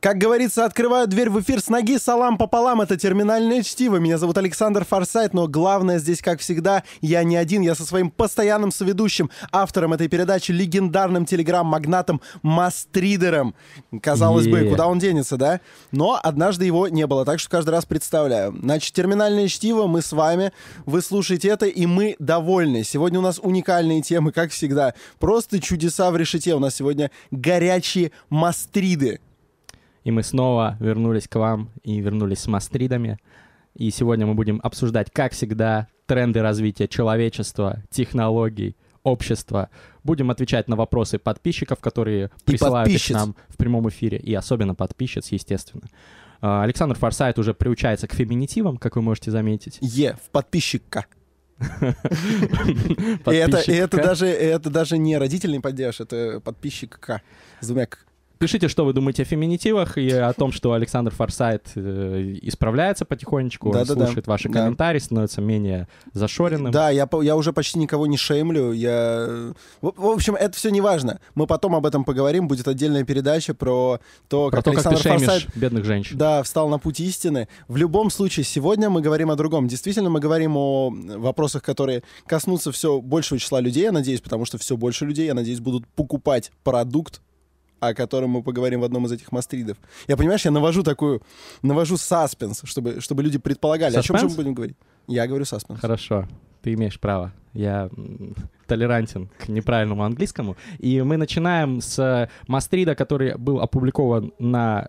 Как говорится, открываю дверь в эфир с ноги, салам пополам, это терминальное чтиво. Меня зовут Александр Форсайт, но главное здесь, как всегда, я не один, я со своим постоянным соведущим, автором этой передачи, легендарным телеграм-магнатом Мастридером. Казалось yeah. бы, куда он денется, да? Но однажды его не было, так что каждый раз представляю. Значит, терминальное чтиво, мы с вами, вы слушаете это, и мы довольны. Сегодня у нас уникальные темы, как всегда. Просто чудеса в решете. У нас сегодня горячие Мастриды. И мы снова вернулись к вам и вернулись с мастридами. И сегодня мы будем обсуждать, как всегда, тренды развития человечества, технологий, общества. Будем отвечать на вопросы подписчиков, которые и присылают их нам в прямом эфире, и особенно подписчиц, естественно. А, Александр Форсайт уже приучается к феминитивам, как вы можете заметить. Е, в подписчикка. И это, даже не родительный падеж, это подписчик К с двумя Пишите, что вы думаете о феминитивах и о том, что Александр Форсайт э, исправляется потихонечку, да, он да, слушает да. ваши да. комментарии, становится менее зашоренным. Да, я, я уже почти никого не шеймлю. Я... В, в общем, это все не важно. Мы потом об этом поговорим. Будет отдельная передача про то, про как то, Александр как ты Форсайт бедных женщин. Да, встал на путь истины. В любом случае, сегодня мы говорим о другом. Действительно, мы говорим о вопросах, которые коснутся все большего числа людей, я надеюсь, потому что все больше людей, я надеюсь, будут покупать продукт о котором мы поговорим в одном из этих мастридов. Я, понимаешь, я навожу такую, навожу саспенс, чтобы, чтобы люди предполагали, Саспенс? о чем же мы будем говорить. Я говорю саспенс. Хорошо, ты имеешь право. Я толерантен к неправильному английскому. И мы начинаем с Мастрида, который был опубликован на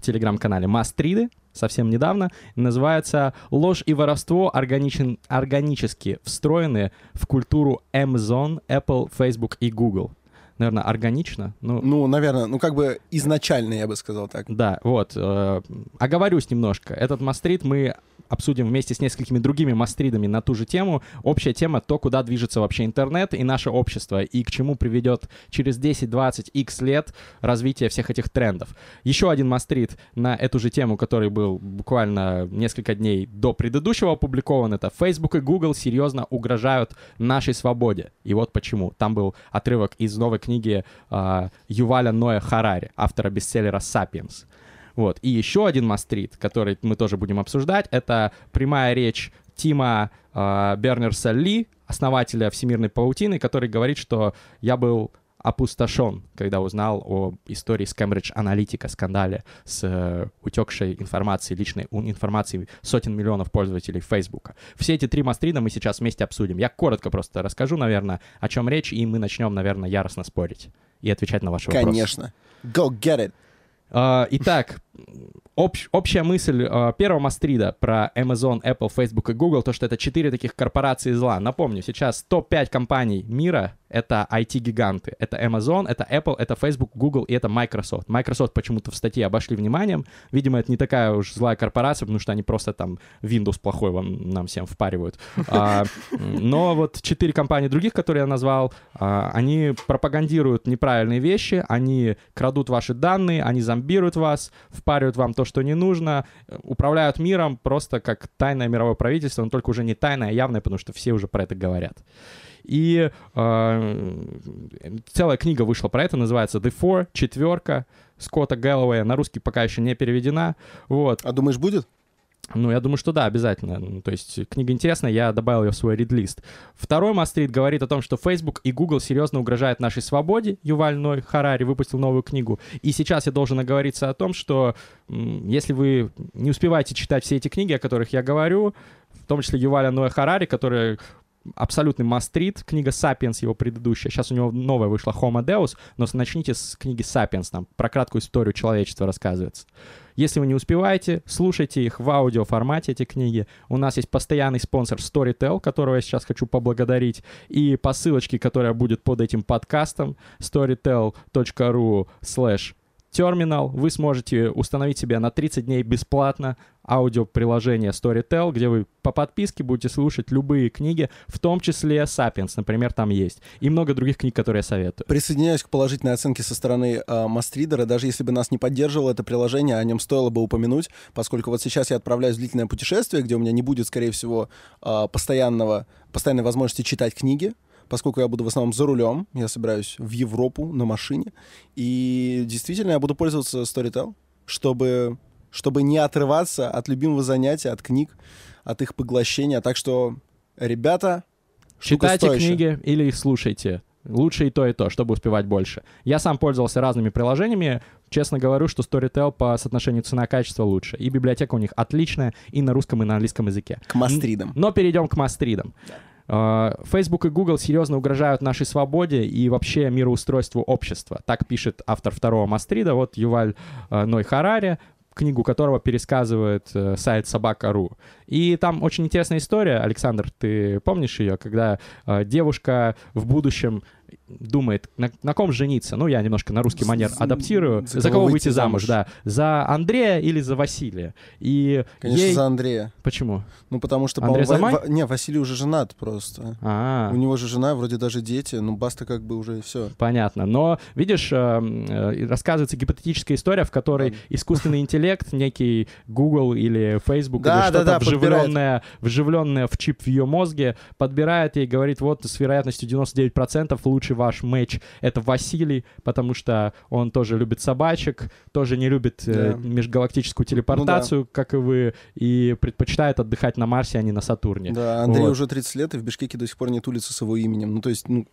телеграм-канале Мастриды совсем недавно. Называется «Ложь и воровство органичен, органически встроены в культуру Amazon, Apple, Facebook и Google» наверное, органично. Ну, ну, наверное, ну как бы изначально, я бы сказал так. Да, вот. Э, оговорюсь немножко. Этот мастрит мы обсудим вместе с несколькими другими мастридами на ту же тему. Общая тема — то, куда движется вообще интернет и наше общество, и к чему приведет через 10-20 x лет развитие всех этих трендов. Еще один мастрид на эту же тему, который был буквально несколько дней до предыдущего опубликован, это Facebook и Google серьезно угрожают нашей свободе. И вот почему. Там был отрывок из новой книги э, Юваля Ноя Харари, автора бестселлера «Сапиенс». Вот. И еще один мастрит, который мы тоже будем обсуждать, это прямая речь Тима э, Бернерса Ли, основателя Всемирной паутины, который говорит, что я был опустошен, когда узнал о истории с Cambridge Analytica, скандале с э, утекшей информацией, личной информацией сотен миллионов пользователей Facebook. Все эти три мастрида мы сейчас вместе обсудим. Я коротко просто расскажу, наверное, о чем речь, и мы начнем, наверное, яростно спорить и отвечать на ваши вопросы. Конечно. Go get it. Uh, итак, общ, общая мысль uh, первого Мастрида про Amazon, Apple, Facebook и Google, то, что это четыре таких корпорации зла. Напомню, сейчас топ-5 компаний мира это IT-гиганты. Это Amazon, это Apple, это Facebook, Google и это Microsoft. Microsoft почему-то в статье обошли вниманием. Видимо, это не такая уж злая корпорация, потому что они просто там Windows плохой вам нам всем впаривают. А, но вот четыре компании других, которые я назвал, а, они пропагандируют неправильные вещи, они крадут ваши данные, они зомбируют вас, впаривают вам то, что не нужно, управляют миром просто как тайное мировое правительство, но только уже не тайное, а явное, потому что все уже про это говорят. И э, целая книга вышла про это, называется The Four, четверка Скотта Гэллоуэя. На русский пока еще не переведена. Вот. А думаешь, будет? Ну, я думаю, что да, обязательно. Ну, то есть книга интересная, я добавил ее в свой рид-лист. Второй Мастрит говорит о том, что Facebook и Google серьезно угрожают нашей свободе. Юваль Ной Харари выпустил новую книгу. И сейчас я должен оговориться о том, что если вы не успеваете читать все эти книги, о которых я говорю, в том числе Юваля Ноя Харари, который абсолютный мастрит, книга «Сапиенс» его предыдущая, сейчас у него новая вышла «Homo Deus», но начните с книги «Сапиенс», там про краткую историю человечества рассказывается. Если вы не успеваете, слушайте их в аудиоформате, эти книги. У нас есть постоянный спонсор Storytel, которого я сейчас хочу поблагодарить, и по ссылочке, которая будет под этим подкастом, storytel.ru slash терминал, вы сможете установить себе на 30 дней бесплатно аудиоприложение Storytel, где вы по подписке будете слушать любые книги, в том числе Sapiens, например, там есть. И много других книг, которые я советую. Присоединяюсь к положительной оценке со стороны э. Даже если бы нас не поддерживало это приложение, о нем стоило бы упомянуть, поскольку вот сейчас я отправляюсь в длительное путешествие, где у меня не будет, скорее всего, э, постоянного, постоянной возможности читать книги, поскольку я буду в основном за рулем, я собираюсь в Европу на машине, и действительно я буду пользоваться Storytel. чтобы, чтобы не отрываться от любимого занятия, от книг, от их поглощения. Так что, ребята, Читайте стоящая. книги или их слушайте. Лучше и то, и то, чтобы успевать больше. Я сам пользовался разными приложениями. Честно говорю, что Storytel по соотношению цена-качество лучше. И библиотека у них отличная и на русском, и на английском языке. К мастридам. Но перейдем к мастридам. Э, Facebook и Google серьезно угрожают нашей свободе и вообще мироустройству общества. Так пишет автор второго Мастрида, вот Юваль э, Ной Харари, книгу которого пересказывает э, сайт Собака.ру. И там очень интересная история, Александр, ты помнишь ее, когда э, девушка в будущем думает, на, на ком жениться. Ну, я немножко на русский манер адаптирую. За, кого выйти замуж, да. За Андрея или за Василия. И Конечно, ей... за Андрея. Почему? Ну, потому что, Андрей Замай? Ва- не, Василий уже женат просто. А, У него же жена, вроде даже дети, ну, баста как бы уже все. Понятно. Но, видишь, э, э, рассказывается гипотетическая история, в которой искусственный интеллект, некий Google или Facebook Да, или да, что-то да, подбирает. вживленное, вживленное в чип в ее мозге, подбирает и говорит, вот с вероятностью 99% лучший ваш матч — это Василий, потому что он тоже любит собачек, тоже не любит э, Да. межгалактическую телепортацию, как и вы, и предпочитает отдыхать на Марсе, а не на Сатурне. Да, Андрей Вот. уже 30 лет, и в Бишкеке до сих пор нет улицы с его именем. Ну, то есть, ну,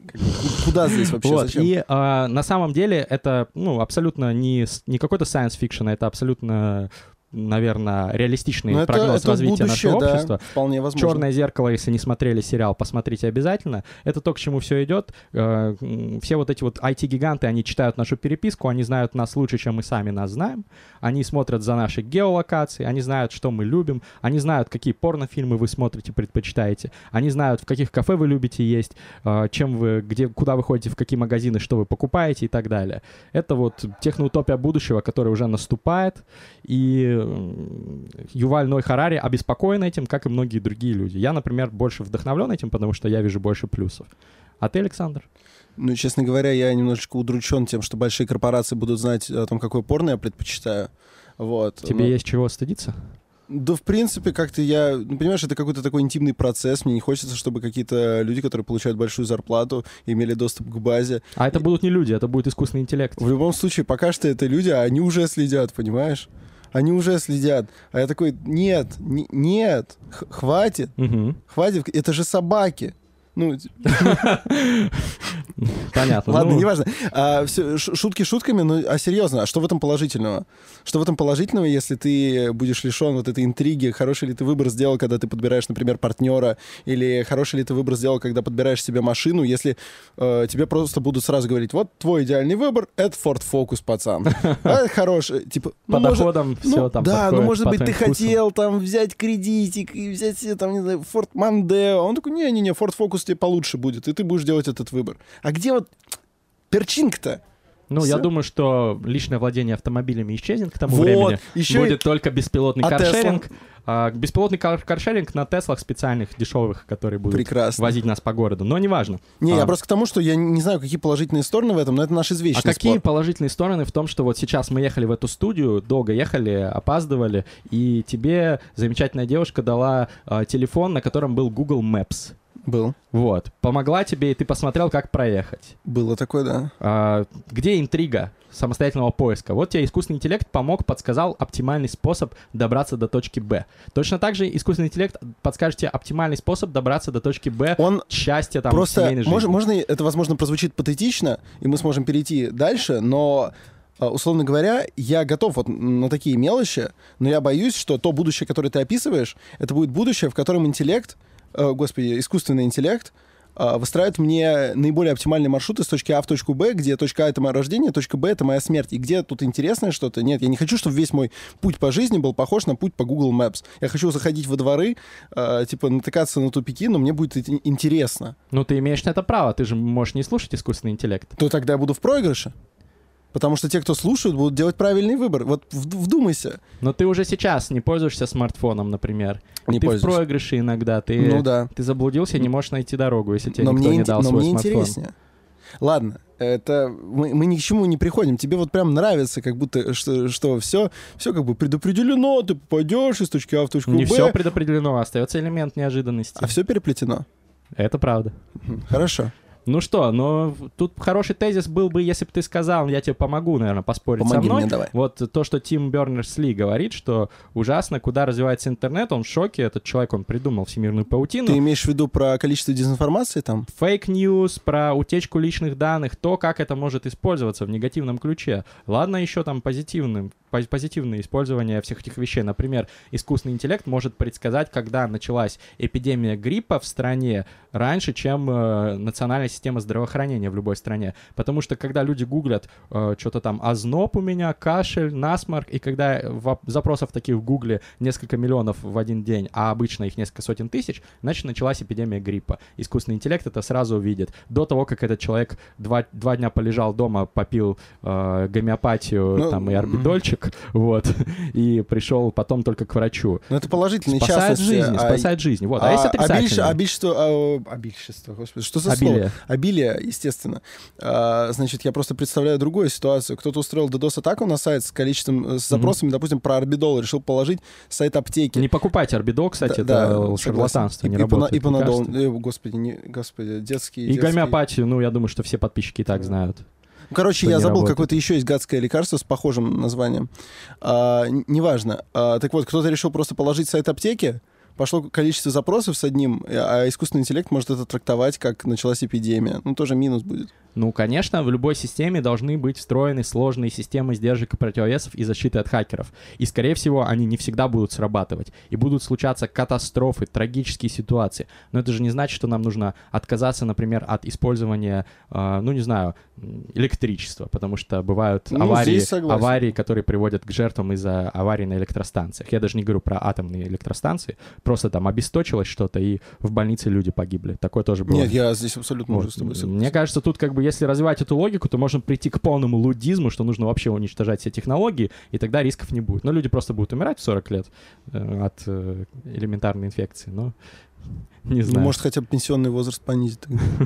куда здесь вообще, Вот, зачем? и а, на самом деле это, ну, абсолютно не, не какой-то science fiction, это абсолютно, наверное, реалистичный это, прогноз это развития будущее, нашего да, общества. вполне возможно. Черное зеркало, если не смотрели сериал, посмотрите обязательно. Это то, к чему все идет. Э, Все вот эти вот IT-гиганты, они читают нашу переписку, они знают нас лучше, чем мы сами нас знаем. Они смотрят за наши геолокации, они знают, что мы любим, они знают, какие порнофильмы вы смотрите, предпочитаете. Они знают, в каких кафе вы любите есть, э, чем вы, где, куда вы ходите, в какие магазины, что вы покупаете и так далее. Это вот техноутопия будущего, которая уже наступает, и Юваль Ной Харари обеспокоен этим, как и многие другие люди. Я, например, больше вдохновлен этим, потому что я вижу больше плюсов. А ты, Александр? Ну, честно говоря, я немножечко удручен тем, что большие корпорации будут знать о том, какое порно я предпочитаю. Вот. Тебе Ну, есть чего стыдиться? Да, в принципе, как-то я... Ну, понимаешь, это какой-то такой интимный процесс. Мне не хочется, чтобы какие-то люди, которые получают большую зарплату, имели доступ к базе. А это будут не люди, это будет искусственный интеллект. В любом случае, пока что это люди, а они уже следят, понимаешь? Они уже следят. А я такой, нет, не- нет, хватит, Мгм. хватит, это же собаки. Ну, Понятно. Ладно, Ну, неважно. А, всё, ш- шутки шутками, но а серьезно, а что в этом положительного? Что в этом положительного, если ты будешь лишен вот этой интриги? Хороший ли ты выбор сделал, когда ты подбираешь, например, партнера? Или хороший ли ты выбор сделал, когда подбираешь себе машину? Если э, тебе просто будут сразу говорить, вот твой идеальный выбор — это Ford Focus, пацан. А хороший, типа... по ну, может- доходам ну, все там да, ну, подходит может по быть, ты хотел там взять кредитик и взять себе там, не знаю, Ford Mondeo. Он такой, не-не-не, Ford Focus тебе получше будет, и ты будешь делать этот выбор. А где вот перчинка-то? Ну, я Всё. думаю, что личное владение автомобилями исчезнет к тому Вот, времени. еще Будет только беспилотный А каршеринг. А, беспилотный кар- каршеринг на Теслах специальных, дешевых, которые будут Прекрасно. возить нас по городу. Но неважно. Не, А. я просто к тому, что я не знаю, какие положительные стороны в этом, но это наш извечный А какие спор. положительные стороны в том, что вот сейчас мы ехали в эту студию, долго ехали, опаздывали, и тебе замечательная девушка дала а, телефон, на котором был Google Maps. Был. Вот. Помогла тебе, и ты посмотрел, как проехать. Было такое, да. А, где интрига самостоятельного поиска? Вот тебе искусственный интеллект помог, подсказал оптимальный способ добраться до точки Б. Точно так же искусственный интеллект подскажет тебе оптимальный способ добраться до точки Б, Он счастья там, просто... семейной жизни. Можно, можно, это, возможно, прозвучит патетично, и мы сможем перейти дальше, но а, условно говоря, я готов вот на такие мелочи, но я боюсь, что то будущее, которое ты описываешь, это будет будущее, в котором интеллект, э, господи, искусственный интеллект э, выстраивает мне наиболее оптимальные маршруты с точки А в точку Б, где точка А — это мое рождение, точка Б — это моя смерть. И где тут интересное что-то? Нет, я не хочу, чтобы весь мой путь по жизни был похож на путь по Google Maps. Я хочу заходить во дворы, э, типа натыкаться на тупики, но мне будет интересно. Ну, ты имеешь на это право, ты же можешь не слушать искусственный интеллект. То тогда я буду в проигрыше. Потому что те, кто слушают, будут делать правильный выбор. Вот вд- вдумайся. Но ты уже сейчас не пользуешься смартфоном, например. Не ты пользуюсь. в проигрыше иногда. Ты, Ну да. ты заблудился и не можешь найти дорогу, если тебе Но никто мне, не дал но свой мне смартфон. интереснее. Ладно, это мы, мы ни к чему не приходим. Тебе вот прям нравится, как будто что, что все, все как бы предопределено, ты попадешь из точки А в точку Не Б, все предопределено, остается элемент неожиданности. а все переплетено. Это правда. Хорошо. Ну что, ну тут хороший тезис был бы, если бы ты сказал, я тебе помогу, наверное, поспорить Помоги со мной. мне, давай. Вот то, что Тим Бернерс-Ли говорит, что ужасно, куда развивается интернет, он в шоке, этот человек, он придумал всемирную паутину. Ты имеешь в виду про количество дезинформации там? Fake news, про утечку личных данных, то, как это может использоваться в негативном ключе. Ладно, еще там позитивным, пози- позитивное использование всех этих вещей. Например, искусственный интеллект может предсказать, когда началась эпидемия гриппа в стране раньше, чем э, национальная система здравоохранения в любой стране. Потому что когда люди гуглят э, что-то там озноб у меня, кашель, насморк, и когда в- запросов таких в гугле несколько миллионов в один день, а обычно их несколько сотен тысяч, значит началась эпидемия гриппа. Искусственный интеллект это сразу увидит. До того, как этот человек два, два дня полежал дома, попил э, гомеопатию Ну, там и орбидольчик, вот, и пришел потом только к врачу. Ну, это положительные Спасает частности. жизни, а- спасает жизни. Вот. А, если отрицательно? обильшество, а, обильшество, господи, что за слово? Обилие. Обилие, естественно. А, значит, я просто представляю другую ситуацию. Кто-то устроил DDoS-атаку на сайт с количеством, э, с запросами, допустим, про орбидол, решил положить сайт аптеки. Не покупайте орбидол, кстати, Да, это да, шарлатанство, согласен. не и, и, работает. и лекарство. Э, господи, не, господи, детские. И детские. гомеопатию, ну, я думаю, что все подписчики и так знают. Ну, Короче, я забыл, какое-то еще есть гадское лекарство с похожим названием. А, неважно. А, так вот, кто-то решил просто положить сайт аптеки, пошло количество запросов с одним, а искусственный интеллект может это трактовать, как началась эпидемия. Ну, тоже минус будет. Ну, конечно, в любой системе должны быть встроены сложные системы сдержек и противовесов и защиты от хакеров. И, скорее всего, они не всегда будут срабатывать. И будут случаться катастрофы, трагические ситуации. Но это же не значит, что нам нужно отказаться, например, от использования, э, ну, не знаю, электричества. Потому что бывают Ну, аварии, аварии, которые приводят к жертвам из-за аварий на электростанциях. Я даже не говорю про атомные электростанции. Просто там обесточилось что-то, и в больнице люди погибли. Такое тоже было. Нет, я здесь абсолютно Вот. с тобой согласен. Мне кажется, тут как бы если развивать эту логику, то можно прийти к полному лудизму, что нужно вообще уничтожать все технологии, и тогда рисков не будет. Но люди просто будут умирать в 40 лет э, от э, элементарной инфекции. Но не Ну, знаю. Может, хотя бы пенсионный возраст понизить.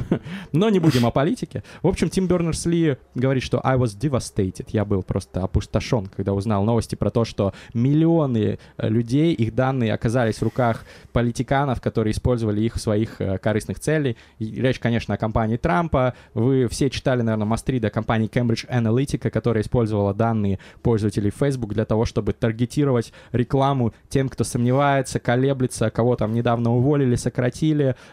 Но не будем о политике. В общем, Тим Бернерс-Ли говорит, что I was devastated. Я был просто опустошен, когда узнал новости про то, что миллионы э, людей, их данные оказались в руках политиканов, которые использовали их в своих э, корыстных целей. И речь, конечно, о компании Трампа. Вы все читали, наверное, мастрида компании Cambridge Analytica, которая использовала данные пользователей Facebook для того, чтобы таргетировать рекламу тем, кто сомневается, колеблется, кого там недавно уволили, сократили,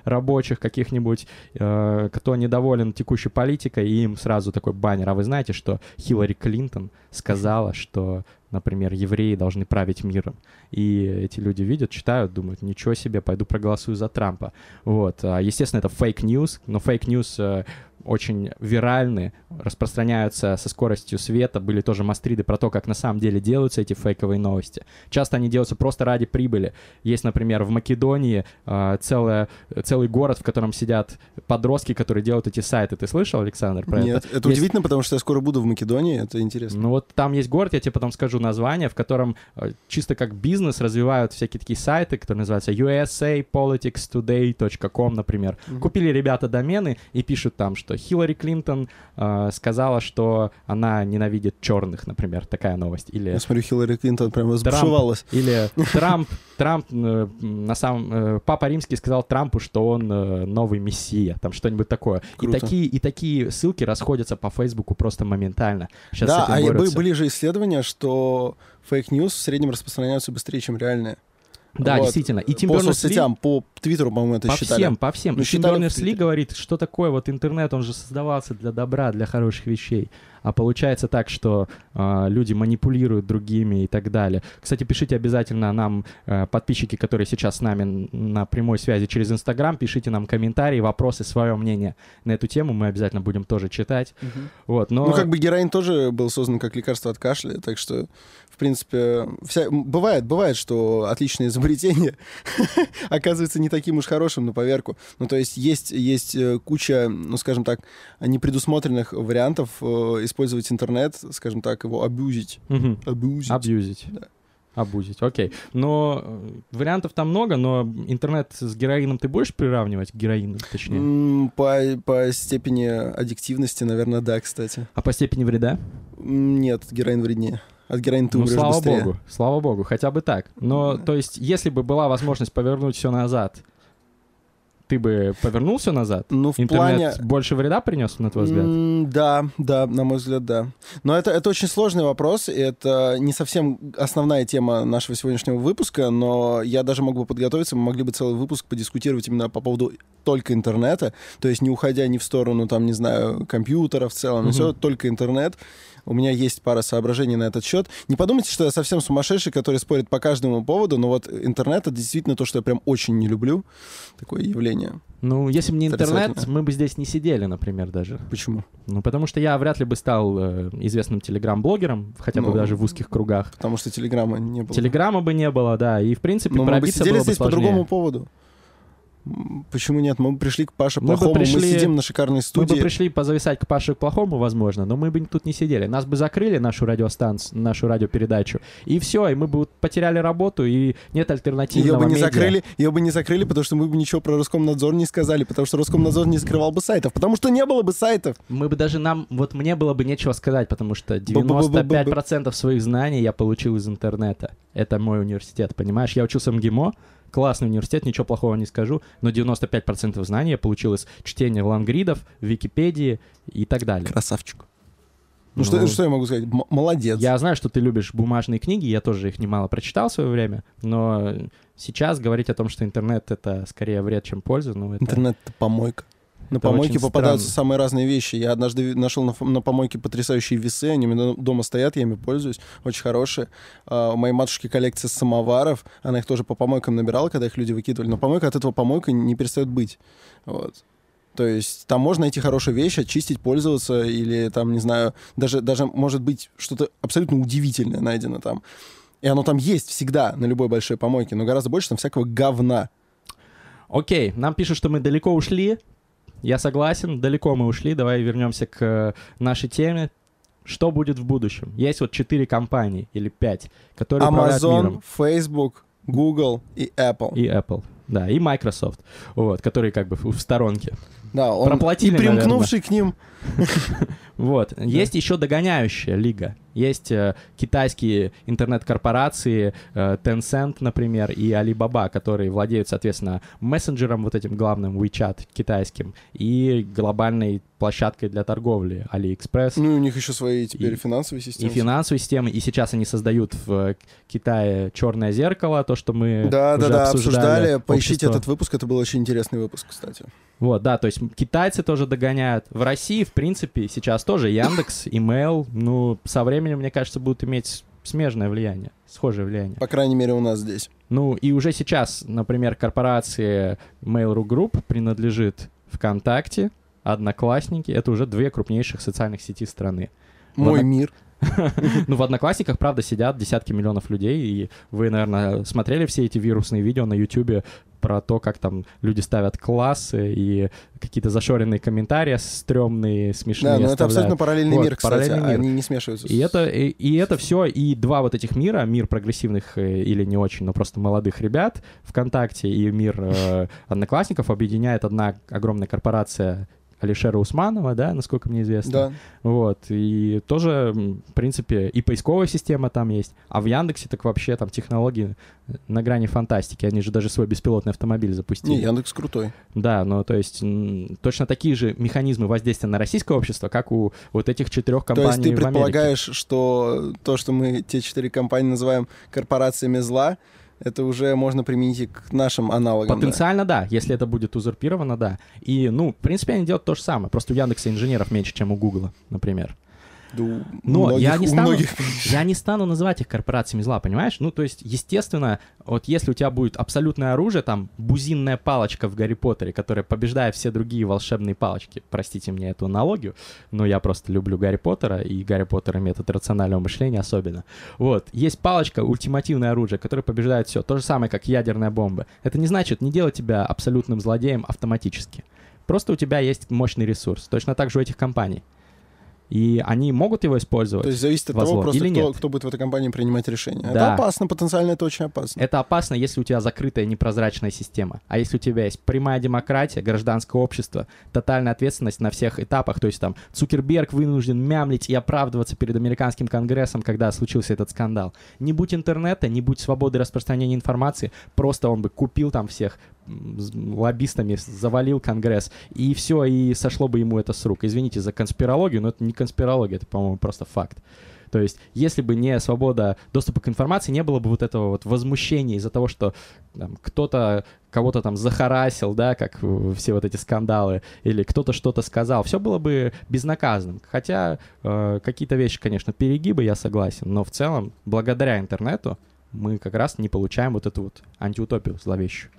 рабочих каких-нибудь, э, кто недоволен текущей политикой, и им сразу такой баннер. А вы знаете, что Хиллари Клинтон сказала, что, например, евреи должны править миром. И эти люди видят, читают, думают, ничего себе, пойду проголосую за Трампа. Вот. А, Естественно, это fake news, но fake news э, очень виральны, распространяются со скоростью света. Были тоже must read ы про то, как на самом деле делаются эти фейковые новости. Часто они делаются просто ради прибыли. Есть, например, в Македонии э, целая, целый город, в котором сидят подростки, которые делают эти сайты. Ты слышал, Александр, про Нет, это? это Есть- удивительно, потому что я скоро буду в Македонии, это интересно. Ну вот там есть город, я тебе потом скажу название, в котором э, чисто как бизнес развивают всякие такие сайты, которые называются usapoliticstoday.com, например. Мгм. Купили ребята домены и пишут там, что Хиллари Клинтон э, сказала, что она ненавидит черных, например, такая новость. Или Я смотрю, Хиллари Клинтон прям Трамп. разбушевалась. или Трамп, Трамп э, на самом э, Папа Римский сказал Трампу, что он э, новый мессия, там что-нибудь такое. И Круто. такие и такие ссылки расходятся по Фейсбуку просто моментально. Сейчас да, а и были же исследования, что fake news в среднем распространяются быстрее, чем реальные. Да, Вот. действительно. И Тим по Бернерс-Ли соцсетям, по Твиттеру, по-моему, это по считали. всем, по всем. Ну, И Тим Бернерс-Ли Твиттере. говорит, что такое вот интернет, он же создавался для добра, для хороших вещей. А получается так, что а, люди манипулируют другими и так далее. Кстати, пишите обязательно нам, э, подписчики, которые сейчас с нами на прямой связи через Инстаграм, пишите нам комментарии, вопросы, свое мнение на эту тему. Мы обязательно будем тоже читать. Мгм. Вот, но... Ну, как бы героин тоже был создан как лекарство от кашля, так что, в принципе, вся... бывает, бывает, что отличное изобретение оказывается не таким уж хорошим на поверку. Ну, то есть есть, есть э, куча, ну, скажем так, непредусмотренных вариантов э, использовать интернет, скажем так, его абьюзить. Мгм. Абьюзить. Абьюзить. Да. Абузить, окей. Но э, вариантов там много, но интернет с героином ты будешь приравнивать к героину, точнее? По, по степени аддиктивности, наверное, да, кстати. А по степени вреда? Нет, героин вреднее. От героина ты ну, слава быстрее. богу, слава богу, хотя бы так. Но, то есть, если бы была возможность повернуть все назад, ты бы повернул все назад? Ну, в Интернет плане... больше вреда принес, на твой взгляд? М, Да, да, на мой взгляд, да. Но это, это очень сложный вопрос, и это не совсем основная тема нашего сегодняшнего выпуска, но я даже мог бы подготовиться, мы могли бы целый выпуск подискутировать именно по поводу только интернета, то есть не уходя ни в сторону, там, не знаю, компьютера в целом, Мгм. все, только интернет. У меня есть пара соображений на этот счет. Не подумайте, что я совсем сумасшедший, который спорит по каждому поводу, но вот интернет — это действительно то, что я прям очень не люблю, такое явление. Ну, если бы не интернет, мы бы здесь не сидели, например, даже. Почему? Ну, потому что я вряд ли бы стал э, известным телеграм-блогером, хотя бы Ну, даже в узких кругах. Потому что телеграмма не было. Телеграма бы не было, да, и, в принципе, Но мы бы пробиться сидели было бы здесь по сложнее. другому поводу. Почему нет? Мы бы пришли к Паше Мы бы Плохому, мы пришли- сидим на шикарной Мы студии. бы пришли позависать к Паше к плохому, возможно, но мы бы тут не сидели. Нас бы закрыли, нашу радиостанцию, нашу радиопередачу, и все, и мы бы потеряли работу, и нет альтернативного Ее бы не медиа. закрыли, ее бы не закрыли, потому что мы бы ничего про Роскомнадзор не сказали, потому что Роскомнадзор не скрывал бы сайтов, потому что не было бы сайтов. Мы бы даже нам, вот мне было бы нечего сказать, потому что Бу-бу-бу-бу-бу. 95% своих знаний я получил из интернета. Это мой университет, понимаешь? Я учился в МГИМО, классный университет, ничего плохого не скажу, но 95% знаний я получил из чтения лангридов, Википедии и так далее. Красавчик. Ну, Ну, что, что я могу сказать? М- молодец. Я знаю, что ты любишь бумажные книги, я тоже их немало прочитал в свое время, но сейчас говорить о том, что интернет — это скорее вред, чем польза, ну это... Интернет — это помойка. На Это помойке попадаются странно. самые разные вещи. Я однажды нашел на, на помойке потрясающие весы, они у меня дома стоят, я ими пользуюсь, очень хорошие. А, у моей матушки коллекция самоваров, она их тоже по помойкам набирала, когда их люди выкидывали, но помойка от этого помойка не перестает быть. Вот. То есть там можно найти хорошие вещи, очистить, пользоваться, или там, не знаю, даже, даже может быть что-то абсолютно удивительное найдено там. И оно там есть всегда на любой большой помойке, но гораздо больше там всякого говна. Окей, нам пишут, что мы далеко ушли. Я согласен, далеко мы ушли. Давай вернемся к э, нашей теме. Что будет в будущем? Есть вот четыре компании или пять, которые Amazon. Facebook, Google и Apple. И Apple. Да, и Microsoft, вот, которые как бы в сторонке. Да, он проплатили, и примкнувший к ним. Вот. Есть еще догоняющая лига. Есть э, китайские интернет-корпорации, э, Tencent, например, и Alibaba, которые владеют, соответственно, мессенджером вот этим главным WeChat китайским и глобальной площадкой для торговли AliExpress. Ну, и у них еще свои теперь И- финансовые И системы. финансовые системы, и сейчас они создают в э, Китае черное зеркало, то, что мы Да, да, уже да, обсуждали. обсуждали. Поищите этот выпуск, это был очень интересный выпуск, кстати. Вот, да, то есть китайцы тоже догоняют. В России, в принципе, сейчас тоже Яндекс, Email, ну, со временем, мне кажется, будут иметь смежное влияние, схожее влияние. По крайней мере, у нас здесь. Ну, и уже сейчас, например, корпорации Mail.ru Group принадлежит ВКонтакте, Одноклассники, это уже две крупнейших социальных сети страны. Мой Ладно. мир. Ну, в Одноклассниках, правда, сидят десятки миллионов людей, и вы, наверное, смотрели все эти вирусные видео на Ютубе про то, как там люди ставят классы и какие-то зашоренные комментарии стрёмные, смешные Да, но это оставляют. абсолютно параллельный Вот, мир, кстати. параллельный мир. Они не смешиваются. И это, и, и это все, и два вот этих мира, мир прогрессивных э, или не очень, но просто молодых ребят ВКонтакте и мир э, одноклассников объединяет одна огромная корпорация Алишера Усманова, да, насколько мне известно. Да. Вот, и тоже, в принципе, и поисковая система там есть, а в Яндексе так вообще там технологии на грани фантастики, они же даже свой беспилотный автомобиль запустили. Не, Яндекс крутой. Да, ну то есть точно такие же механизмы воздействия на российское общество, как у вот этих четырех То компаний есть ты предполагаешь, что то, что мы те четыре компании называем корпорациями зла, это уже можно применить и к нашим аналогам. да? Потенциально, да. Если это будет узурпировано, да. И, ну, в принципе, они делают то же самое. Просто у Яндекса инженеров меньше, чем у Гугла, например. Да у Но многих- я не стану, многих. я не стану называть их корпорациями зла, понимаешь? Ну, то есть, естественно, вот если у тебя будет абсолютное оружие, там, бузинная палочка в Гарри Поттере, которая побеждает все другие волшебные палочки, простите мне эту аналогию, но я просто люблю Гарри Поттера, и Гарри Поттер и метод рационального мышления особенно. Вот, есть палочка, ультимативное оружие, которое побеждает все. То же самое, как ядерная бомба. Это не значит не делать тебя абсолютным злодеем автоматически. Просто у тебя есть мощный ресурс. Точно так же у этих компаний. И они могут его использовать. То есть зависит от того, просто или кто, нет? кто будет в этой компании принимать решения. Это Да. опасно, потенциально это очень опасно. Это опасно, если у тебя закрытая непрозрачная система. А если у тебя есть прямая демократия, гражданское общество, тотальная ответственность на всех этапах, то есть там Цукерберг вынужден мямлить и оправдываться перед американским конгрессом, когда случился этот скандал. Не будь интернета, не будь свободы распространения информации, просто он бы купил там всех, лоббистами завалил Конгресс, и все, и сошло бы ему это с рук. Извините за конспирологию, но это не конспирология, это, по-моему, просто факт. То есть, если бы не свобода доступа к информации, не было бы вот этого вот возмущения из-за того, что кто-то кого-то там захарасил, да, как все вот эти скандалы, или кто-то что-то сказал, все было бы безнаказанным. Хотя э, какие-то вещи, конечно, перегибы, я согласен, но в целом, благодаря интернету, мы как раз не получаем вот эту вот антиутопию зловещую.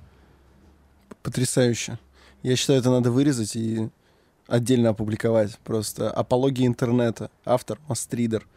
Потрясающе. Я считаю, это надо вырезать и отдельно опубликовать. Просто апология интернета. Автор Мастридер.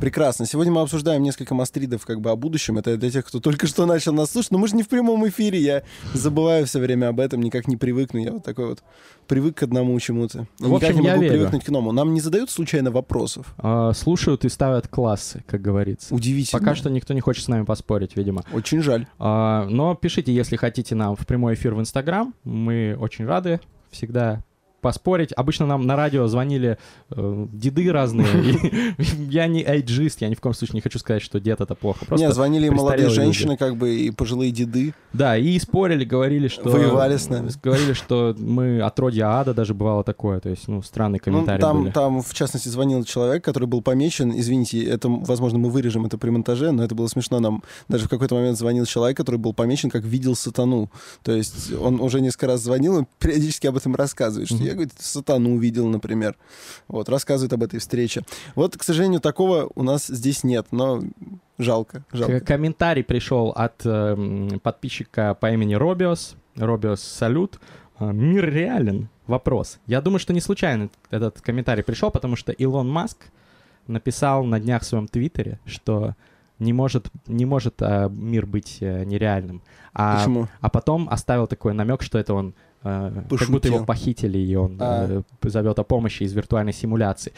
Прекрасно. Сегодня мы обсуждаем несколько мастридов как бы о будущем. Это для тех, кто только что начал нас слушать. Но мы же не в прямом эфире. Я забываю все время об этом, никак не привыкну. Я вот такой вот привык к одному чему-то. В общем, никак не я могу верю. привыкнуть к новому. Нам не задают случайно вопросов? А, слушают и ставят классы, как говорится. Удивительно. Пока что никто не хочет с нами поспорить, видимо. Очень жаль. А, но пишите, если хотите нам в прямой эфир в Инстаграм. Мы очень рады всегда поспорить. Обычно нам на радио звонили э, деды разные. Я не эйджист, я ни в коем случае не хочу сказать, что дед это плохо. Не, звонили молодые женщины, как бы, и пожилые деды. Да, и спорили, говорили, что... Воевали с нами. Говорили, что мы отродья ада, даже бывало такое. То есть, ну, странные Ну, комментарии там, в частности, звонил человек, который был помечен. Извините, это, возможно, мы вырежем это при монтаже, но это было смешно нам. Даже в какой-то момент звонил человек, который был помечен как видел сатану. То есть он уже несколько раз звонил и периодически об этом рассказывает, что. Я, говорит, сатану увидел, например. Вот, рассказывает об этой встрече. Вот, к сожалению, такого у нас здесь нет, но жалко, жалко. К- Комментарий пришел от э, подписчика по имени Робиос. Робиос, салют. А, Мир реален? Вопрос. Я думаю, что не случайно этот комментарий пришел, потому что Илон Маск написал на днях в своем твиттере, что не может, не может а, мир быть э, нереальным. А, Почему? а потом оставил такой намек, что это он э, как будто его похитили, и он А. э, зовет о помощи из виртуальной симуляции.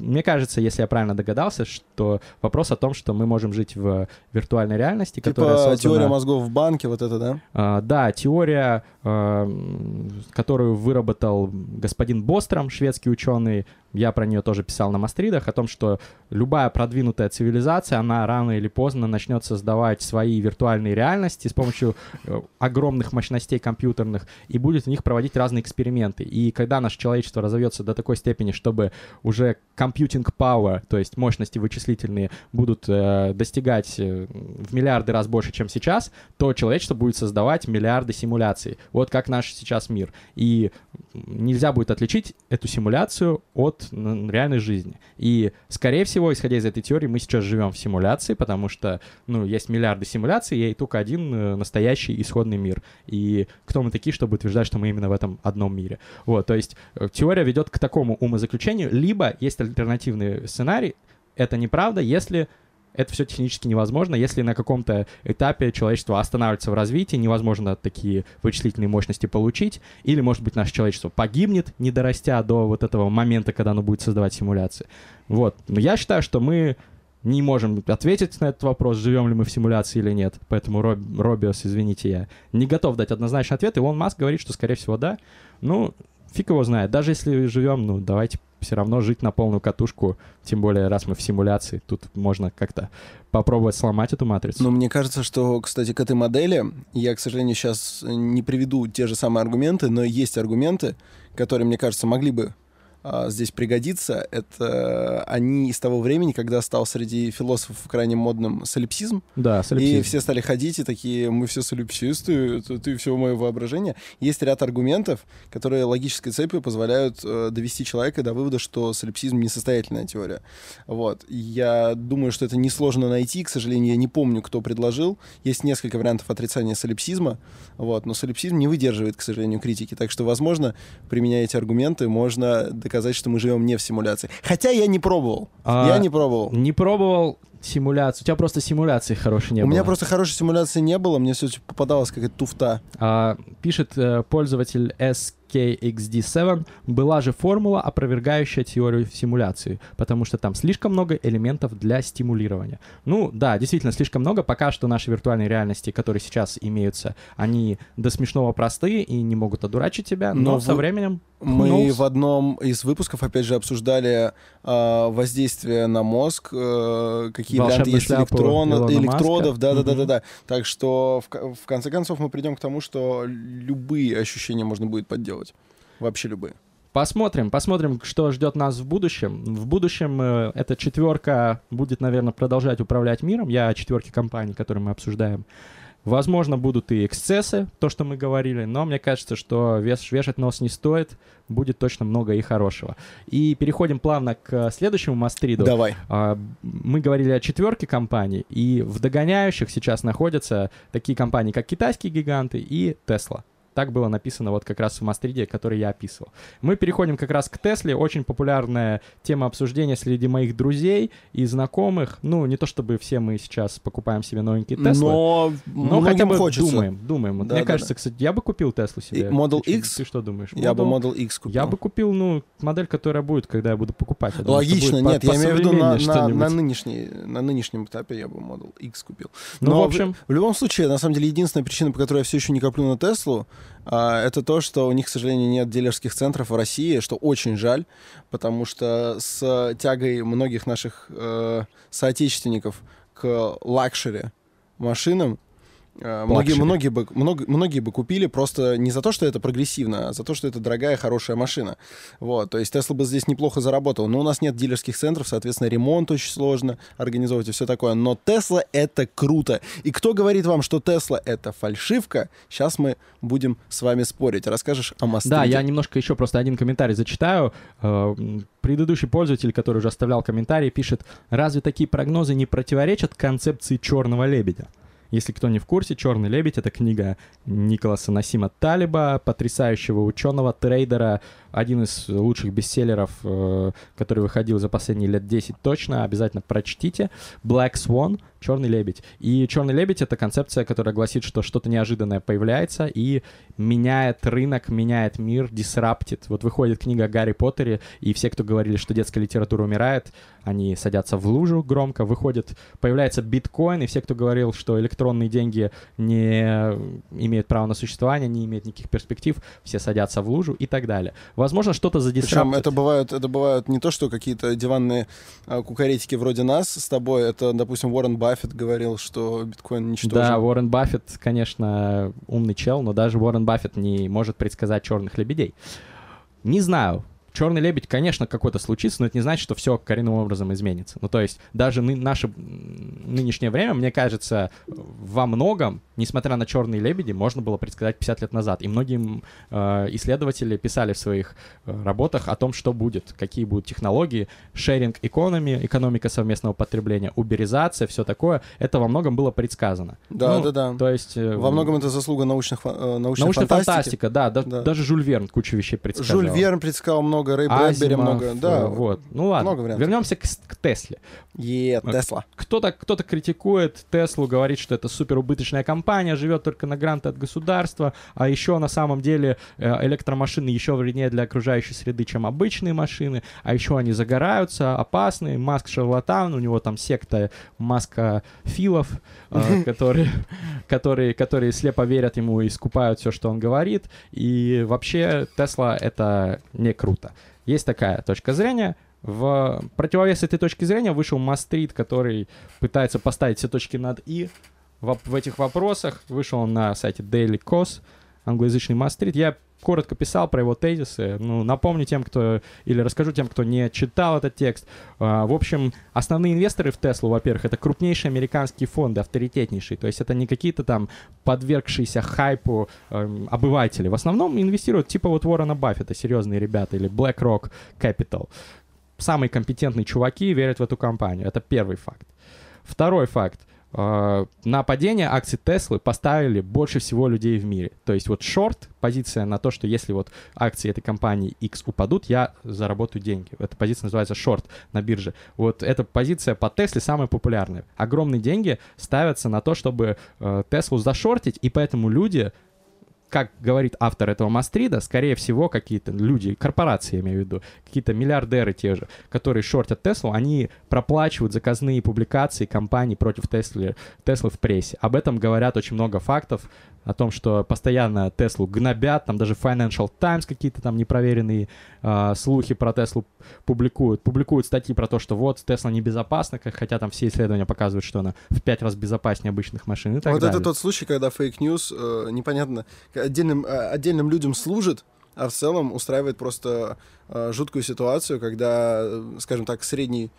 Мне кажется, если я правильно догадался, что вопрос о том, что мы можем жить в виртуальной реальности, которая Типа создана... теория мозгов в банке, вот это, да? А, да, теория, м, которую выработал господин Бостром, шведский ученый, я про нее тоже писал на Мастридах, о том, что любая продвинутая цивилизация, она рано или поздно начнет создавать свои виртуальные реальности с помощью э, огромных мощностей компьютерных и будет в них проводить разные эксперименты. И когда наше человечество разовьется до такой степени, чтобы уже computing power, то есть мощности вычислительные, будут э, достигать э, в миллиарды раз больше, чем сейчас, то человечество будет создавать миллиарды симуляций. Вот как наш сейчас мир. И нельзя будет отличить эту симуляцию от н- реальной жизни. И, скорее всего, исходя из этой теории, мы сейчас живем в симуляции, потому что, ну, есть миллиарды симуляций, и только один э, настоящий исходный мир. И кто мы такие, чтобы утверждать, что мы именно в этом одном мире? Вот, то есть э, теория ведет к такому умозаключению, либо есть альтернативный сценарий, это неправда, если это все технически невозможно, если на каком-то этапе человечество останавливается в развитии, невозможно такие вычислительные мощности получить, или, может быть, наше человечество погибнет, не дорастя до вот этого момента, когда оно будет создавать симуляции. Вот. Но я считаю, что мы не можем ответить на этот вопрос, живем ли мы в симуляции или нет. Поэтому, Роб, Робиос, извините, я не готов дать однозначный ответ. Илон Маск говорит, что, скорее всего, да. Ну, фиг его знает. Даже если живем, ну, давайте все равно жить на полную катушку. Тем более, раз мы в симуляции, тут можно как-то попробовать сломать эту матрицу. Но мне кажется, что, кстати, к этой модели, я, к сожалению, сейчас не приведу те же самые аргументы, но есть аргументы, которые, мне кажется, могли бы здесь пригодиться. Это они из того времени, когда стал среди философов крайне модным солипсизм, да, и солипсизм. все стали ходить и такие, мы все солипсисты, это ты все мое воображение. Есть ряд аргументов, которые логической цепью позволяют э, довести человека до вывода, что солипсизм несостоятельная теория. Вот. Я думаю, что это несложно найти, к сожалению, я не помню, кто предложил. Есть несколько вариантов отрицания солипсизма, вот, но солипсизм не выдерживает, к сожалению, критики. Так что, возможно, применяя эти аргументы, можно доказать, что мы живем не в симуляции. Хотя я не пробовал. А, Я не пробовал. Не пробовал симуляцию. У тебя просто симуляции хорошей не У было. меня просто хорошей симуляции не было, мне все попадалась какая-то туфта. А, пишет э, пользователь SKXD7, была же формула, опровергающая теорию симуляции, потому что там слишком много элементов для стимулирования. Ну да, действительно, слишком много. Пока что наши виртуальные реальности, которые сейчас имеются, они до смешного простые и не могут одурачить тебя, но, Но со вы- временем... Мы knows? в одном из выпусков, опять же, обсуждали а, воздействие на мозг э, какие варианты есть электрон, электродов, да-да-да-да-да. Так что в, в конце концов мы придем к тому, что любые ощущения можно будет подделать. Вообще любые. Посмотрим, посмотрим, что ждет нас в будущем. В будущем э, эта четверка будет, наверное, продолжать управлять миром. Я о четверке компаний, которые мы обсуждаем. Возможно, будут и эксцессы, то, что мы говорили, но мне кажется, что вес, вешать нос не стоит, будет точно много и хорошего. И переходим плавно к следующему мастриду. Давай. А, мы говорили о четверке компаний, и в догоняющих сейчас находятся такие компании, как китайские гиганты и Tesla. Так было написано вот как раз в Мастриде, который я описывал. Мы переходим как раз к Тесле. Очень популярная тема обсуждения среди моих друзей и знакомых. Ну, не то чтобы все мы сейчас покупаем себе новенькие Теслы. Но, но хотя бы хочется. думаем, думаем. Да, Мне да, кажется, да. кстати, я бы купил Теслу себе. И Model ты, X? Ты что думаешь? Я Model, бы Model X купил. Я бы купил, ну, модель, которая будет, когда я буду покупать. Я думаю, Логично, нет, по, я имею в виду на, на, на, нынешней, на нынешнем этапе я бы Model X купил. Но ну, в общем... В, в любом случае, на самом деле, единственная причина, по которой я все еще не коплю на Теслу, это то, что у них, к сожалению, нет дилерских центров в России, что очень жаль, потому что с тягой многих наших э, соотечественников к luxury машинам многие, многие, бы, много, многие бы купили просто не за то, что это прогрессивно, а за то, что это дорогая, хорошая машина. Вот, то есть Тесла бы здесь неплохо заработал. Но у нас нет дилерских центров, соответственно, ремонт очень сложно организовывать и все такое. Но Тесла — это круто. И кто говорит вам, что Тесла — это фальшивка, сейчас мы будем с вами спорить. Расскажешь о Мастриде? Да, я немножко еще просто один комментарий зачитаю. Э, предыдущий пользователь, который уже оставлял комментарий, пишет, разве такие прогнозы не противоречат концепции черного лебедя? Если кто не в курсе, «Черный лебедь» — это книга Николаса Насима Талиба, потрясающего ученого, трейдера, один из лучших бестселлеров, э, который выходил за последние лет 10 точно, обязательно прочтите. Black Swan, Черный лебедь. И Черный лебедь это концепция, которая гласит, что что-то неожиданное появляется и меняет рынок, меняет мир, дисраптит. Вот выходит книга о Гарри Поттере, и все, кто говорили, что детская литература умирает, они садятся в лужу громко, выходит, появляется биткоин, и все, кто говорил, что электронные деньги не имеют права на существование, не имеют никаких перспектив, все садятся в лужу и так далее. Возможно, что-то задисраптит. Причем это бывают, это бывают не то, что какие-то диванные а, кукаретики вроде нас с тобой, это, допустим, Уоррен Баффет говорил, что биткоин ничтожен. Да, Уоррен Баффет, конечно, умный чел, но даже Уоррен Баффет не может предсказать черных лебедей. Не знаю, черный лебедь, конечно, какой-то случится, но это не значит, что все коренным образом изменится. Ну, то есть даже ны- наше нынешнее время, мне кажется, во многом, несмотря на черные лебеди, можно было предсказать 50 лет назад. И многие э, исследователи писали в своих э, работах о том, что будет, какие будут технологии, шеринг экономи, экономика совместного потребления, уберизация, все такое. Это во многом было предсказано. Да, ну, да, да. То есть... Э, во многом это заслуга научных, э, научной, научной фантастики. фантастика, да, да, да. Даже Жюль Верн кучу вещей предсказал. Жюль Верн предсказал много Рэй Брэдбери много. Да, вот. Ну ладно, много вернемся к, к Тесле. Е, Тесла. Кто-то кто критикует Теслу, говорит, что это супер убыточная компания, живет только на гранты от государства, а еще на самом деле э, электромашины еще вреднее для окружающей среды, чем обычные машины, а еще они загораются, опасны. Маск шарлатан, у него там секта Маска Филов, э, которые, которые, которые слепо верят ему и скупают все, что он говорит. И вообще Тесла это не круто. Есть такая точка зрения. В противовес этой точки зрения вышел Мастрит, который пытается поставить все точки над «и» в, в этих вопросах. Вышел он на сайте Daily Cos, англоязычный Мастрит. Я коротко писал про его тезисы. Ну, напомню тем, кто... Или расскажу тем, кто не читал этот текст. Uh, в общем, основные инвесторы в Теслу, во-первых, это крупнейшие американские фонды, авторитетнейшие. То есть это не какие-то там подвергшиеся хайпу uh, обыватели. В основном инвестируют типа вот Уоррена Баффета, серьезные ребята, или BlackRock Capital. Самые компетентные чуваки верят в эту компанию. Это первый факт. Второй факт. А, на падение акций Теслы поставили больше всего людей в мире. То есть вот шорт, позиция на то, что если вот акции этой компании X упадут, я заработаю деньги. Эта позиция называется шорт на бирже. Вот эта позиция по Тесле самая популярная. Огромные деньги ставятся на то, чтобы э, Теслу зашортить, и поэтому люди как говорит автор этого Мастрида, скорее всего, какие-то люди, корпорации, я имею в виду, какие-то миллиардеры те же, которые шортят Теслу, они проплачивают заказные публикации компаний против Теслы, Теслы в прессе. Об этом говорят очень много фактов, о том, что постоянно Теслу гнобят, там даже Financial Times какие-то там непроверенные э, слухи про Теслу публикуют. Публикуют статьи про то, что вот Тесла небезопасна, хотя там все исследования показывают, что она в пять раз безопаснее обычных машин и так вот далее. это тот случай, когда fake news, э, непонятно, отдельным, э, отдельным людям служит, а в целом устраивает просто э, жуткую ситуацию, когда, э, скажем так, средний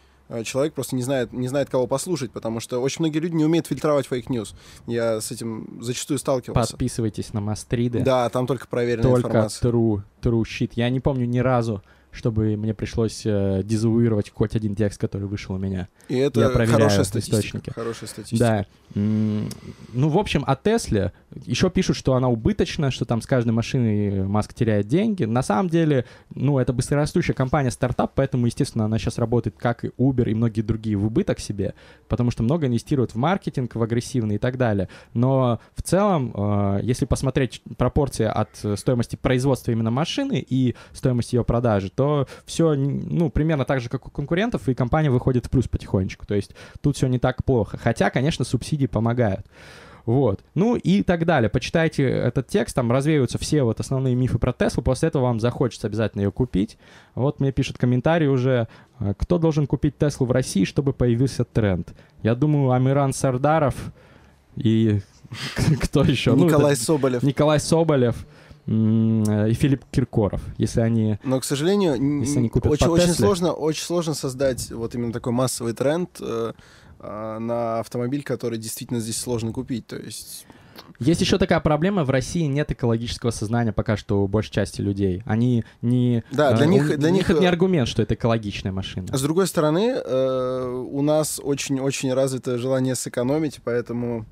человек просто не знает, не знает, кого послушать, потому что очень многие люди не умеют фильтровать fake news. Я с этим зачастую сталкивался. Подписывайтесь на Мастриды. Да, там только проверенная Только информация. true, true shit. Я не помню ни разу, чтобы мне пришлось э, дезавуировать хоть один текст, который вышел у меня. И это Я проверяю хорошая статистика. источники. Хорошая статистика. Да. М, Ну, в общем, о Тесле еще пишут, что она убыточна, что там с каждой машиной Маск теряет деньги. На самом деле, ну, это быстрорастущая компания, стартап, поэтому, естественно, она сейчас работает, как и Uber и многие другие, в убыток себе, потому что много инвестируют в маркетинг, в агрессивный и так далее. Но в целом, э, если посмотреть пропорции от э, стоимости производства именно машины и стоимости ее продажи, то все, ну, примерно так же, как у конкурентов, и компания выходит в плюс потихонечку. То есть тут все не так плохо. Хотя, конечно, субсидии помогают. Вот. Ну и так далее. Почитайте этот текст, там развеиваются все вот основные мифы про Теслу, после этого вам захочется обязательно ее купить. Вот мне пишут комментарий уже, э, кто должен купить Теслу в России, чтобы появился тренд. Я думаю, Амиран Сардаров и кто еще? Ну, Николай это Соболев. Николай Соболев и Филипп Киркоров, если они... Но, к сожалению, Если они купят очень, очень сложно, очень сложно создать вот именно такой массовый тренд э, э, на автомобиль, который действительно здесь сложно купить. То есть, Есть еще такая проблема, в России нет экологического сознания пока что у большей части людей. Они не... Да, для э, них- у- для них, это не э, аргумент, что это экологичная машина. с другой стороны, э, у нас очень-очень развито желание сэкономить, поэтому...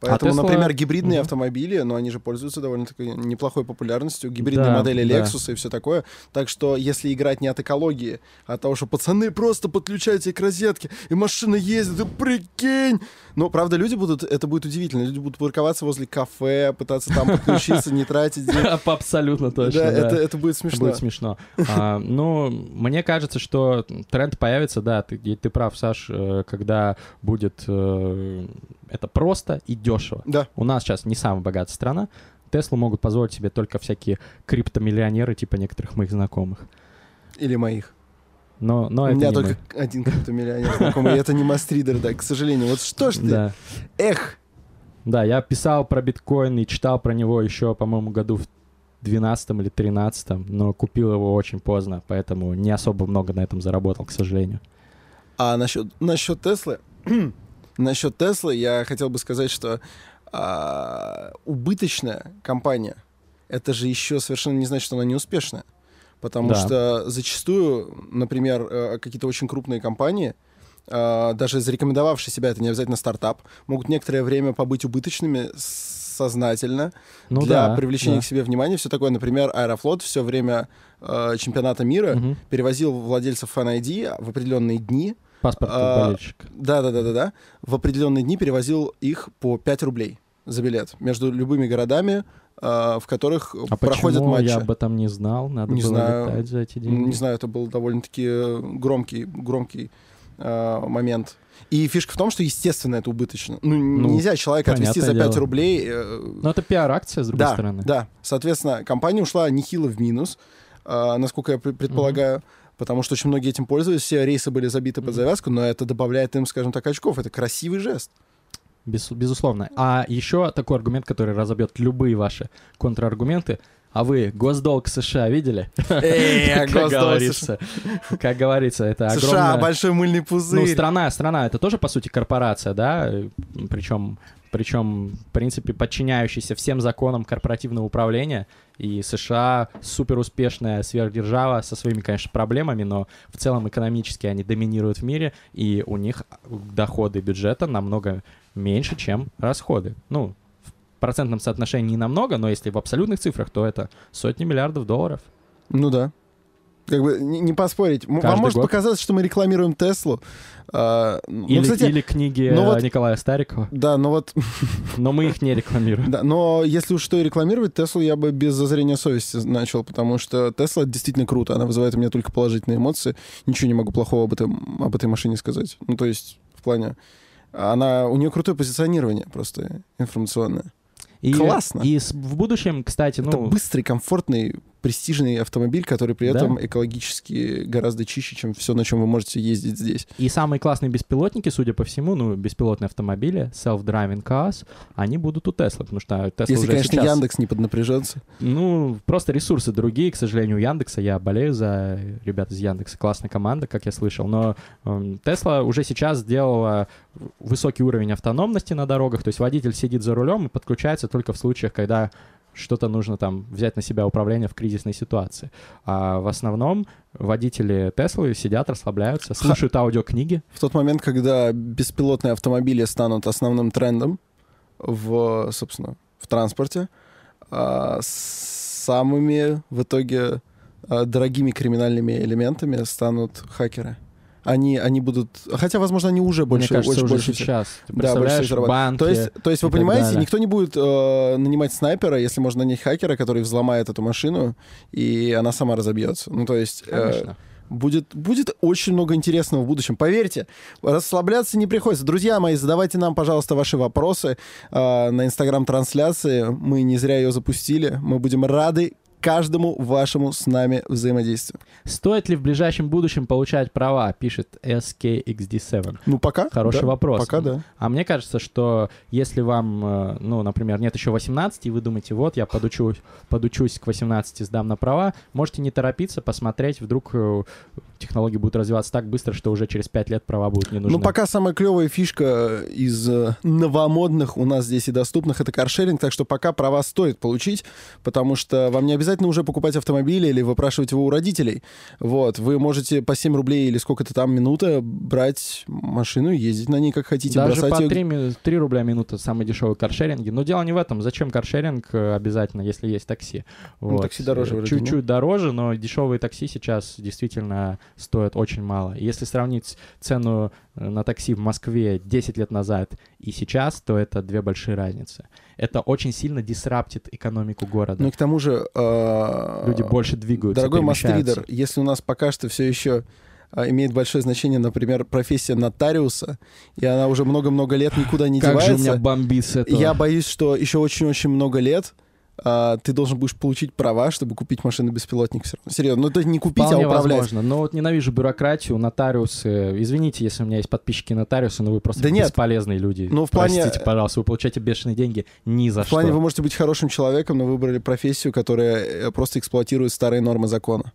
Поэтому, Tesla- например, гибридные Мгм. автомобили, но они же пользуются довольно-таки неплохой популярностью, гибридные Да, модели да. Lexus и все такое. Так что, если играть не от экологии, а от того, что пацаны просто подключайте к розетке, и машина ездит, да прикинь! Ну, правда, люди будут, это будет удивительно, люди будут парковаться возле кафе, пытаться там подключиться, не тратить деньги. Абсолютно точно, Да, да. это, будет смешно. будет смешно. А, ну, мне кажется, что тренд появится, да, ты, и прав, Саш, э, когда будет э, это просто и дешево. Да. У нас сейчас не самая богатая страна. Теслу могут позволить себе только всякие криптомиллионеры, типа некоторых моих знакомых. Или моих. Но, но У меня только мы. один криптомиллионер знакомый, и это не мастридер, да, к сожалению. Вот что ж ты? Да. Эх! Да, я писал про биткоин и читал про него еще, по-моему, году в 12 или 13, но купил его очень поздно, поэтому не особо много на этом заработал, к сожалению. А насчет, насчет Теслы, насчет Теслы я хотел бы сказать, что а, убыточная компания, это же еще совершенно не значит, что она не успешная. Потому Да. что зачастую, например, э, какие-то очень крупные компании, а, даже зарекомендовавшие себя, это не обязательно стартап, могут некоторое время побыть убыточными сознательно Ну для да, привлечения да. к себе внимания. Все такое, например, Аэрофлот все время э, чемпионата мира Мгм. перевозил владельцев Fan ID в определенные дни. Паспорт А, болельщика. Да, да, да, да, да. В определенные дни перевозил их по 5 рублей за билет между любыми городами, э, в которых А проходят почему матчи. я об этом не знал? Надо Не было знаю. летать за эти деньги. Не знаю, это был довольно-таки громкий, громкий э, момент. И фишка в том, что, естественно, это убыточно. Ну, Ну, нельзя человека отвезти за понятное 5 дело. рублей. э, Но это пиар-акция, с другой да, стороны. да. Соответственно, компания ушла нехило в минус, э, насколько я пре- предполагаю. Потому что очень многие этим пользовались, все рейсы были забиты под завязку, но это добавляет им, скажем так, очков. Это красивый жест. Без- безусловно. А еще такой аргумент, который разобьет любые ваши контраргументы. А вы госдолг США видели? Эй, Как говорится. Как говорится, это США, огромная... большой мыльный Ну, пузырь. страна, страна, это тоже, по сути, корпорация, да? Причем, причем, в принципе, подчиняющаяся всем законам корпоративного управления. И США супер успешная сверхдержава со своими, конечно, проблемами, но в целом экономически они доминируют в мире, и у них доходы бюджета намного меньше, чем расходы. Ну, в процентном соотношении не намного, но если в абсолютных цифрах, то это сотни миллиардов долларов. Ну да. Как бы не, не поспорить. М- Вам Каждый может год. показаться, что мы рекламируем Теслу. А, ну, Или, кстати, или книги ну э, вот- Николая Старикова. да, но вот, Но мы их не рекламируем. да, но если уж что и рекламировать, Теслу я бы без зазрения совести начал, потому что Тесла действительно круто, она вызывает у меня только положительные эмоции. Ничего не могу плохого об, этом, об этой машине сказать. Ну, то есть, в плане, она, у нее крутое позиционирование просто информационное. И, Классно. И в будущем, кстати, Это ну, быстрый, комфортный, престижный автомобиль, который при Да. этом экологически гораздо чище, чем все, на чем вы можете ездить здесь. и самые классные беспилотники, судя по всему, ну, беспилотные автомобили, self-driving cars, они будут у Tesla, потому что Tesla Если, уже конечно, сейчас... Яндекс не поднапряжется. Ну, просто ресурсы другие, к сожалению, у Яндекса. Я болею за ребят из Яндекса. Классная команда, как я слышал. Но эм, Тесла уже сейчас сделала высокий уровень автономности на дорогах. То есть водитель сидит за рулем и подключается только в случаях, когда что-то нужно там взять на себя управление в кризисной ситуации. А в основном водители Теслы сидят, расслабляются, слушают аудиокниги. В тот момент, когда беспилотные автомобили станут основным трендом в, собственно, в транспорте, а, самыми в итоге а, дорогими криминальными элементами станут хакеры. Они, они будут... Хотя, возможно, они уже больше... Мне кажется, очень уже больше сейчас. Ты Да, больше зарабатывают. банки... То есть, то есть вы понимаете, далее. никто не будет э, нанимать снайпера, если можно нанять хакера, который взломает эту машину, и она сама разобьется. Ну, то есть... э, Конечно. Будет, будет очень много интересного в будущем. Поверьте, расслабляться не приходится. Друзья мои, задавайте нам, пожалуйста, ваши вопросы э, на инстаграм-трансляции. Мы не зря ее запустили. Мы будем рады каждому вашему с нами взаимодействию. Стоит ли в ближайшем будущем получать права, пишет SKXD7. Ну, пока. Хороший да, вопрос. Пока, да. А мне кажется, что если вам, э, ну, например, нет еще 18, и вы думаете, вот, я подучусь, подучусь к 18, сдам на права, можете не торопиться, посмотреть, вдруг э, технологии будут развиваться так быстро, что уже через 5 лет права будут не нужны. Ну, пока самая клевая фишка из э, новомодных у нас здесь и доступных — это каршеринг, так что пока права стоит получить, потому что вам не обязательно уже покупать автомобили или выпрашивать его у родителей. Вот, вы можете по 7 рублей или сколько-то там минута брать машину и ездить на ней как хотите, Даже бросать по ее... 3, ми- 3 рубля минута самые дешевые каршеринги. Но дело не в этом. Зачем каршеринг э, обязательно, если есть такси? Ну, такси дороже Э, Чуть-чуть дороже, но дешевые такси сейчас действительно стоят очень мало. Если сравнить цену э, на такси в Москве 10 лет назад и сейчас, то это две большие разницы. Это очень сильно дисраптит экономику города. Ну и к тому же... э, Люди больше двигаются, Дорогой мастридер, если у нас пока что все еще а, имеет большое значение, например, профессия нотариуса, и она уже много-много лет никуда не Как же девается, меня бомбит с этого. я боюсь, что еще очень-очень много лет а, ты должен будешь получить права, чтобы купить машину беспилотник все равно. Серьезно, ну то есть не купить, Вполне а управлять. возможно. Но вот ненавижу бюрократию, нотариусы. Извините, если у меня есть подписчики нотариусы, но вы просто Да нет. бесполезные люди. Ну, в плане- Простите, пожалуйста, вы получаете бешеные деньги ни за В плане что. вы можете быть хорошим человеком, но выбрали профессию, которая э, просто эксплуатирует старые нормы закона.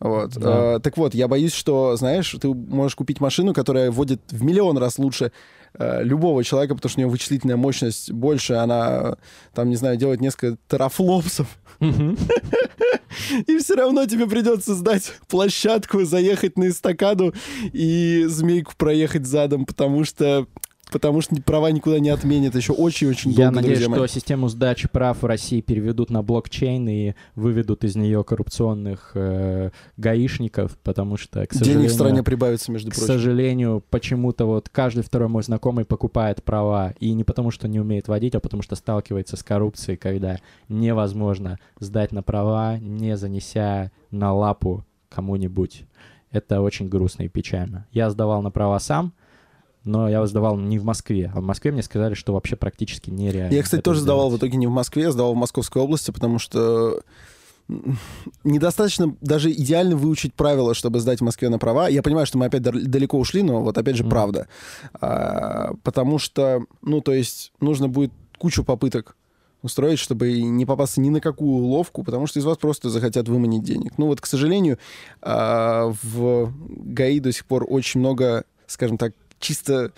Вот. Да. Э, так вот, я боюсь, что, знаешь, ты можешь купить машину, которая водит в миллион раз лучше любого человека, потому что у нее вычислительная мощность больше, она, там, не знаю, делает несколько терафлопсов, и все равно тебе придется сдать площадку, заехать на эстакаду и змейку проехать задом, потому что потому что права никуда не отменят еще очень-очень долго, Я надеюсь, что систему сдачи прав в России переведут на блокчейн и выведут из нее коррупционных э, гаишников, потому что, к сожалению, Денег в стране прибавится, между к прочим. сожалению, почему-то вот каждый второй мой знакомый покупает права. И не потому, что не умеет водить, а потому что сталкивается с коррупцией, когда невозможно сдать на права, не занеся на лапу кому-нибудь. Это очень грустно и печально. Я сдавал на права сам, но я сдавал не в Москве. А в Москве мне сказали, что вообще практически нереально. Я, кстати, тоже сдавал в сделать. итоге не в Москве, я сдавал в Московской области, потому что недостаточно даже идеально выучить правила, чтобы сдать в Москве на права. Я понимаю, что мы опять дал- далеко ушли, но вот опять же Мгм. правда. А, потому что, ну, то есть нужно будет кучу попыток устроить, чтобы не попасться ни на какую уловку, потому что из вас просто захотят выманить денег. Ну вот, к сожалению, а, в ГАИ до сих пор очень много, скажем так, чисто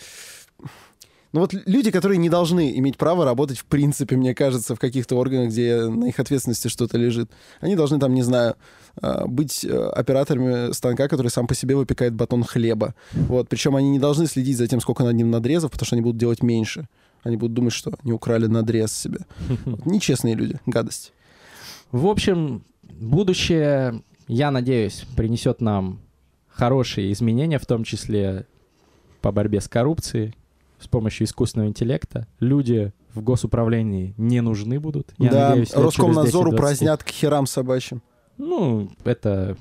ну вот люди, которые не должны иметь право работать в принципе, мне кажется, в каких-то органах, где на их ответственности что-то лежит, они должны там, не знаю, а, быть э, операторами станка, который сам по себе выпекает батон хлеба. Вот. Причем они не должны следить за тем, сколько над ним надрезов, потому что они будут делать меньше. Они будут думать, что они украли надрез себе. Вот. Нечестные люди, гадость. В общем, будущее, я надеюсь, принесет нам хорошие изменения, в том числе по борьбе с коррупцией, с помощью искусственного интеллекта. Люди в госуправлении не нужны будут. Я да, надеюсь, лет через Роскомнадзору 10-20. празднят к херам собачьим. Ну, это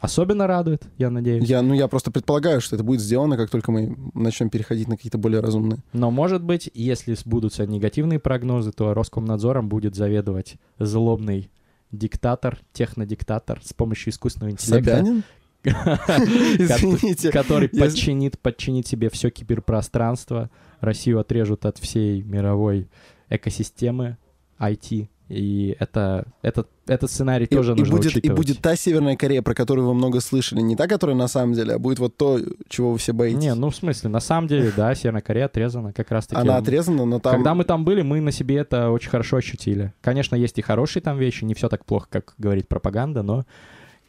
особенно радует, я надеюсь. Я, ну, я просто предполагаю, что это будет сделано, как только мы начнем переходить на какие-то более разумные. Но, может быть, если сбудутся негативные прогнозы, то Роскомнадзором будет заведовать злобный диктатор, технодиктатор с помощью искусственного интеллекта, Собянин? Извините. который подчинит, подчинит себе все киберпространство. Россию отрежут от всей мировой экосистемы IT. И это, этот, этот сценарий И, тоже и нужно будет, и учитывать. будет та Северная Корея, про которую вы много слышали. Не та, которая на самом деле, а будет вот то, чего вы все боитесь. Не, ну в смысле, на самом деле, да, Северная Корея отрезана как раз-таки. Она отрезана, но там... Когда мы там были, мы на себе это очень хорошо ощутили. Конечно, есть и хорошие там вещи, не все так плохо, как говорит пропаганда, но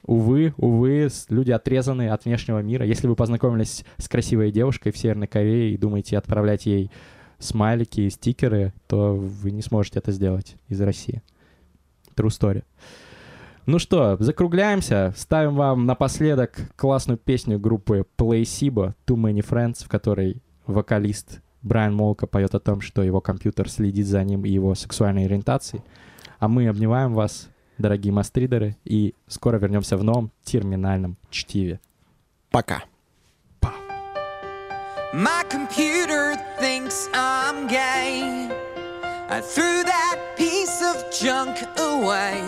увы, увы, люди отрезаны от внешнего мира. Если вы познакомились с красивой девушкой в Северной Корее и думаете отправлять ей смайлики и стикеры, то вы не сможете это сделать из России. True story. Ну что, закругляемся. Ставим вам напоследок классную песню группы Placebo Too Many Friends, в которой вокалист Брайан Молка поет о том, что его компьютер следит за ним и его сексуальной ориентацией. А мы обнимаем вас, дорогие мастридеры, и скоро вернемся в новом терминальном чтиве. Пока. My computer thinks I'm gay. I threw that piece of junk away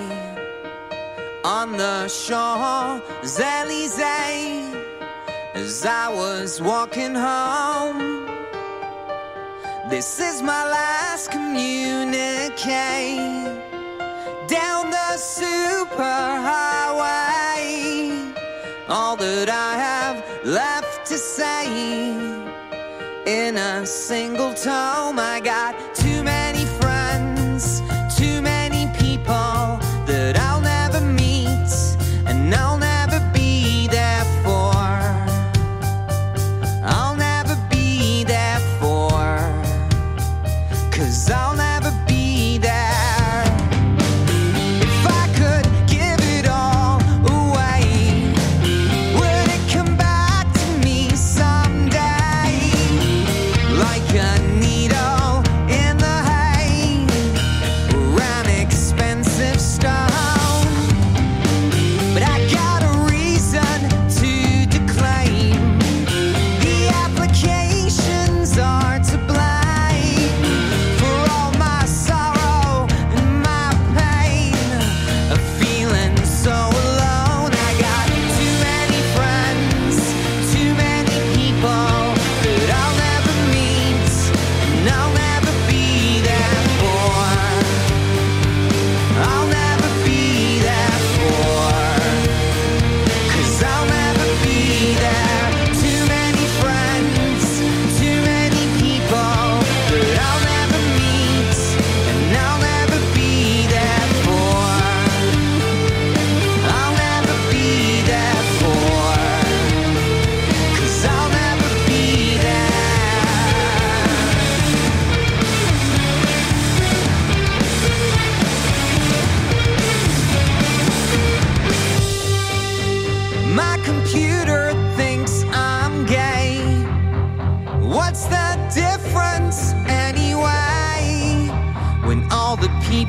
on the Champs Elysees as I was walking home. This is my last communique down the superhighway. All that I have left to say in a single tome. I got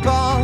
ball